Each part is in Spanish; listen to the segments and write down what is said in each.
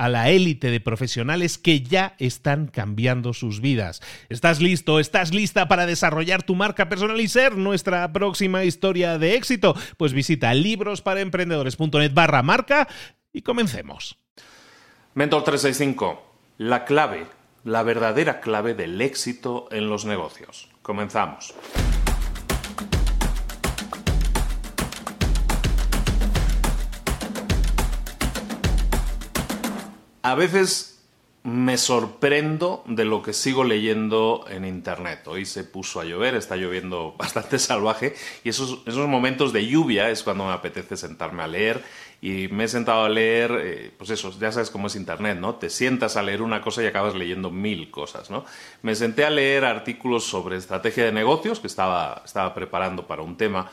a la élite de profesionales que ya están cambiando sus vidas. ¿Estás listo? ¿Estás lista para desarrollar tu marca personal y ser nuestra próxima historia de éxito? Pues visita librosparaemprendedores.net barra marca y comencemos. Mentor 365, la clave, la verdadera clave del éxito en los negocios. Comenzamos. A veces me sorprendo de lo que sigo leyendo en internet. Hoy se puso a llover, está lloviendo bastante salvaje y esos, esos momentos de lluvia es cuando me apetece sentarme a leer y me he sentado a leer, eh, pues eso, ya sabes cómo es internet, ¿no? Te sientas a leer una cosa y acabas leyendo mil cosas, ¿no? Me senté a leer artículos sobre estrategia de negocios que estaba, estaba preparando para un tema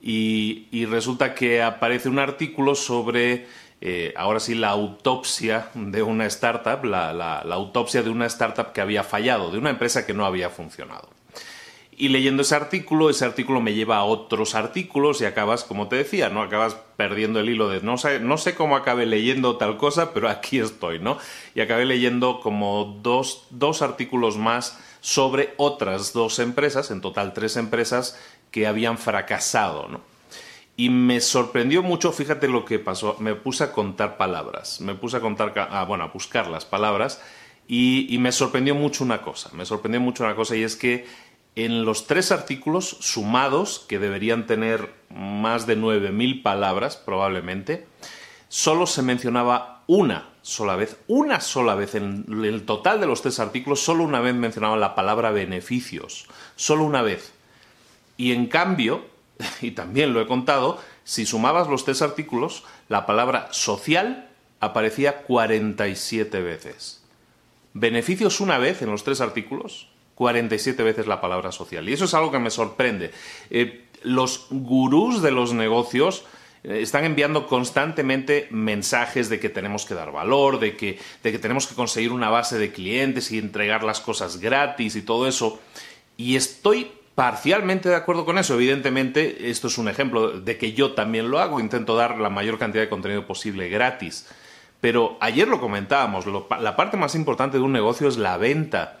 y, y resulta que aparece un artículo sobre eh, ahora sí, la autopsia de una startup, la, autopsia de una startup que había fallado, de una empresa que no había funcionado. Y leyendo ese artículo, ese artículo me lleva a otros artículos y acabas, como te decía, ¿no? Acabas perdiendo el hilo de no sé, no sé cómo acabé leyendo tal cosa, pero aquí estoy, ¿no? Y acabé leyendo como dos, dos artículos más sobre otras dos empresas, en total tres empresas, que habían fracasado, ¿no? Y me sorprendió mucho, fíjate lo que pasó, me puse a contar palabras, me puse a contar, ah, bueno, a buscar las palabras y, me sorprendió mucho una cosa, me sorprendió mucho una cosa y es que en los tres artículos sumados, que deberían tener más de 9.000 palabras probablemente, solo se mencionaba una sola vez, una sola vez en el total de los tres artículos, solo una vez mencionaba la palabra beneficios, solo una vez. Y en cambio, y también lo he contado, si sumabas los tres artículos, la palabra social aparecía 47 veces. Beneficios una vez en los tres artículos, 47 veces la palabra social. Y eso es algo que me sorprende. Eh, los gurús de los negocios eh, están enviando constantemente mensajes de que tenemos que dar valor, de que, de que tenemos que conseguir una base de clientes y entregar las cosas gratis y todo eso. Y estoy parcialmente de acuerdo con eso. Evidentemente, esto es un ejemplo de que yo también lo hago. Intento dar la mayor cantidad de contenido posible gratis. Pero ayer lo comentábamos, la parte más importante de un negocio es la venta.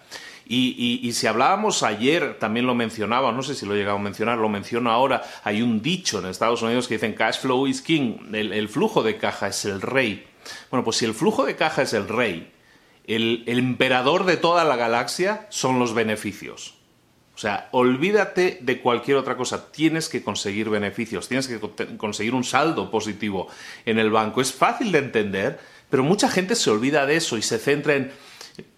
Y, si hablábamos ayer, también lo mencionaba, no sé si lo he llegado a mencionar, lo menciono ahora, hay un dicho en Estados Unidos que dicen cash flow is king, el, flujo de caja es el rey. Bueno, pues si el flujo de caja es el rey, el emperador de toda la galaxia son los beneficios. O sea, olvídate de cualquier otra cosa. Tienes que conseguir beneficios, tienes que conseguir un saldo positivo en el banco. Es fácil de entender, pero mucha gente se olvida de eso y se centra en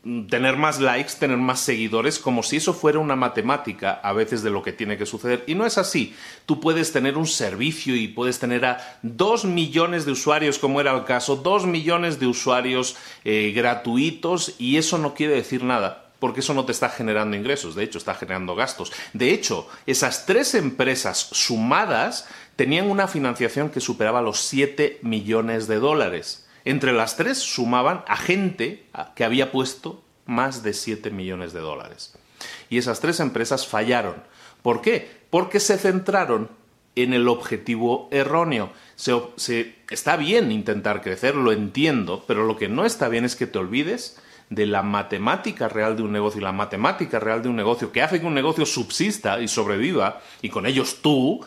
mm, tener más likes, tener más seguidores, como si eso fuera una matemática a veces de lo que tiene que suceder. Y no es así. Tú puedes tener un servicio y puedes tener a dos millones de usuarios, como era el caso, dos millones de usuarios eh, gratuitos, y eso no quiere decir nada porque eso no te está generando ingresos, de hecho está generando gastos. De hecho, esas tres empresas sumadas tenían una financiación que superaba los 7 millones de dólares. Entre las tres sumaban a gente que había puesto más de 7 millones de dólares. Y esas tres empresas fallaron. ¿Por qué? Porque se centraron en el objetivo erróneo. está bien intentar crecer, lo entiendo, pero lo que no está bien es que te olvides de la matemática real de un negocio y la matemática real de un negocio que hace que un negocio subsista y sobreviva, y con ellos tú,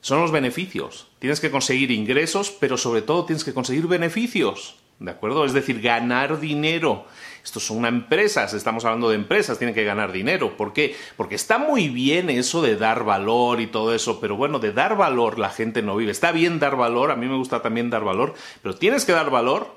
son los beneficios. Tienes que conseguir ingresos, pero sobre todo tienes que conseguir beneficios. ¿De acuerdo? Es decir, ganar dinero. Esto son empresas, estamos hablando de empresas, tienen que ganar dinero. ¿Por qué? Porque está muy bien eso de dar valor y todo eso, pero bueno, de dar valor la gente no vive. Está bien dar valor, a mí me gusta también dar valor, pero tienes que dar valor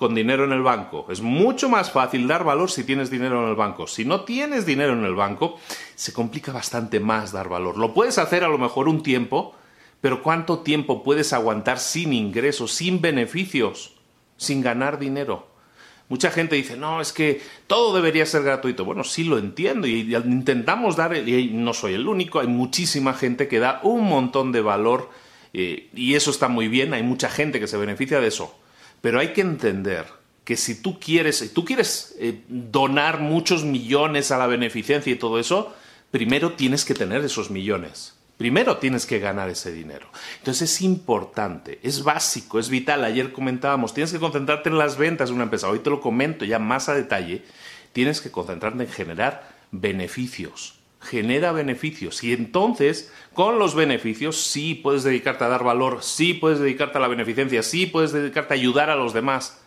con dinero en el banco. Es mucho más fácil dar valor si tienes dinero en el banco. Si no tienes dinero en el banco, se complica bastante más dar valor. Lo puedes hacer a lo mejor un tiempo, pero ¿cuánto tiempo puedes aguantar sin ingresos, sin beneficios, sin ganar dinero? Mucha gente dice, no, es que todo debería ser gratuito. Bueno, sí lo entiendo y intentamos dar, y no soy el único, hay muchísima gente que da un montón de valor eh, y eso está muy bien, hay mucha gente que se beneficia de eso. Pero hay que entender que si tú quieres, tú quieres eh, donar muchos millones a la beneficencia y todo eso, primero tienes que tener esos millones. Primero tienes que ganar ese dinero. Entonces es importante, es básico, es vital. Ayer comentábamos, tienes que concentrarte en las ventas de una empresa. Hoy te lo comento ya más a detalle. Tienes que concentrarte en generar beneficios. Genera beneficios. Y entonces, con los beneficios, sí puedes dedicarte a dar valor, sí puedes dedicarte a la beneficencia, sí puedes dedicarte a ayudar a los demás.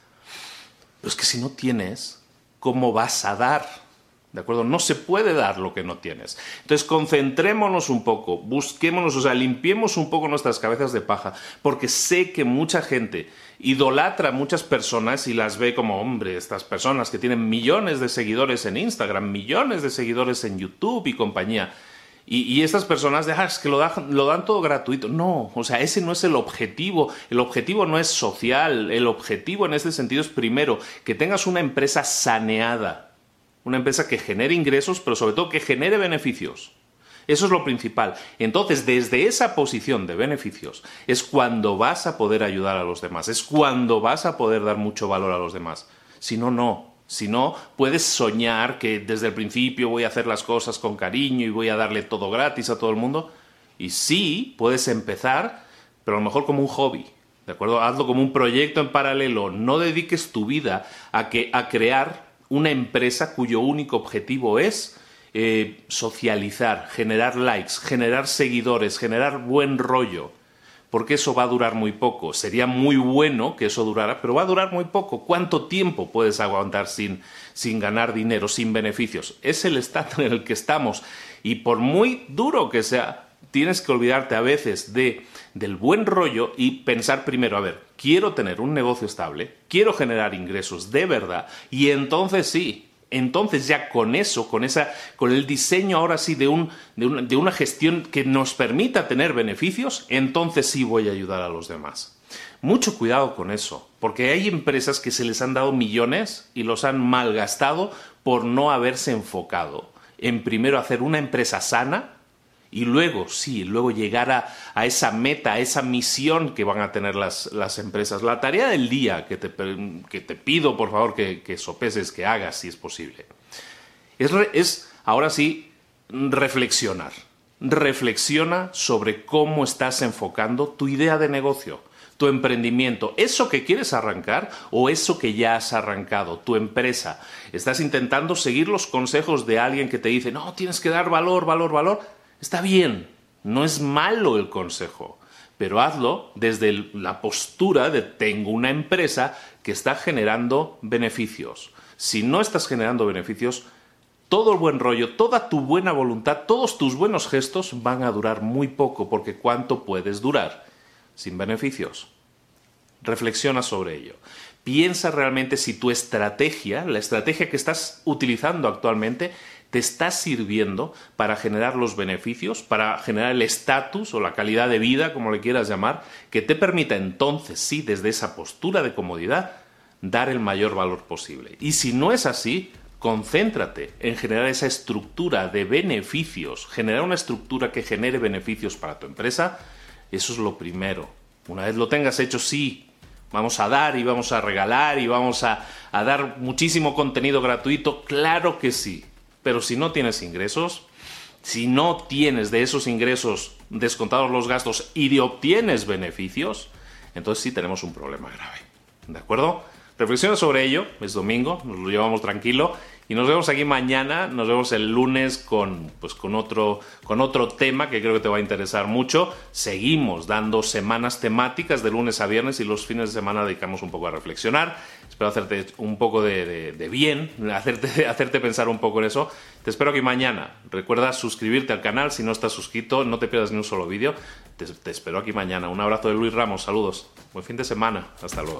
Pero es que si no tienes, ¿cómo vas a dar? ¿De acuerdo? No se puede dar lo que no tienes. Entonces, concentrémonos un poco, busquémonos, o sea, limpiemos un poco nuestras cabezas de paja, porque sé que mucha gente idolatra a muchas personas y las ve como, hombre, estas personas que tienen millones de seguidores en Instagram, millones de seguidores en YouTube y compañía. Y, estas personas, ah, es que lo lo dan todo gratuito. No, o sea, ese no es el objetivo. El objetivo no es social. El objetivo en este sentido es, primero, que tengas una empresa saneada una empresa que genere ingresos, pero sobre todo que genere beneficios. Eso es lo principal. Entonces, desde esa posición de beneficios es cuando vas a poder ayudar a los demás, es cuando vas a poder dar mucho valor a los demás. Si no, no. Si no, puedes soñar que desde el principio voy a hacer las cosas con cariño y voy a darle todo gratis a todo el mundo. Y sí, puedes empezar, pero a lo mejor como un hobby. ¿De acuerdo? Hazlo como un proyecto en paralelo. No dediques tu vida a, que, a crear una empresa cuyo único objetivo es eh, socializar, generar likes, generar seguidores, generar buen rollo, porque eso va a durar muy poco. Sería muy bueno que eso durara, pero va a durar muy poco. ¿Cuánto tiempo puedes aguantar sin, sin ganar dinero, sin beneficios? Es el estado en el que estamos. Y por muy duro que sea, tienes que olvidarte a veces de, del buen rollo y pensar primero, a ver, quiero tener un negocio estable, quiero generar ingresos de verdad y entonces sí, entonces ya con eso, con esa, con el diseño ahora sí de, un, de, una, de una gestión que nos permita tener beneficios, entonces sí voy a ayudar a los demás. Mucho cuidado con eso, porque hay empresas que se les han dado millones y los han malgastado por no haberse enfocado en primero hacer una empresa sana, y luego, sí, luego llegar a, esa meta, a esa misión que van a tener las, empresas. La tarea del día que te, pido, por favor, que, que, sopeses, que hagas, si es posible, es, es ahora sí reflexionar. Reflexiona sobre cómo estás enfocando tu idea de negocio tu emprendimiento, eso que quieres arrancar o eso que ya has arrancado, tu empresa. Estás intentando seguir los consejos de alguien que te dice, no, tienes que dar valor, valor, valor. Está bien, no es malo el consejo, pero hazlo desde la postura de tengo una empresa que está generando beneficios. Si no estás generando beneficios, todo el buen rollo, toda tu buena voluntad, todos tus buenos gestos van a durar muy poco, porque ¿cuánto puedes durar sin beneficios? Reflexiona sobre ello. Piensa realmente si tu estrategia, la estrategia que estás utilizando actualmente, te está sirviendo para generar los beneficios, para generar el estatus o la calidad de vida, como le quieras llamar, que te permita entonces, sí, desde esa postura de comodidad, dar el mayor valor posible. Y si no es así, concéntrate en generar esa estructura de beneficios, generar una estructura que genere beneficios para tu empresa, eso es lo primero. Una vez lo tengas hecho, sí, vamos a dar y vamos a regalar y vamos a, dar muchísimo contenido gratuito, claro que sí. Pero si no tienes ingresos, si no tienes de esos ingresos descontados los gastos y obtienes beneficios, entonces sí tenemos un problema grave. ¿De acuerdo? Reflexiona sobre ello, es domingo, nos lo llevamos tranquilo y nos vemos aquí mañana, nos vemos el lunes con, pues, con, otro, con otro tema que creo que te va a interesar mucho. Seguimos dando semanas temáticas de lunes a viernes y los fines de semana dedicamos un poco a reflexionar. Espero hacerte un poco de, bien, hacerte, hacerte pensar un poco en eso. Te espero aquí mañana. Recuerda suscribirte al canal si no estás suscrito, no te pierdas ni un solo vídeo. Te, te espero aquí mañana. Un abrazo de Luis Ramos, saludos. Buen fin de semana. Hasta luego.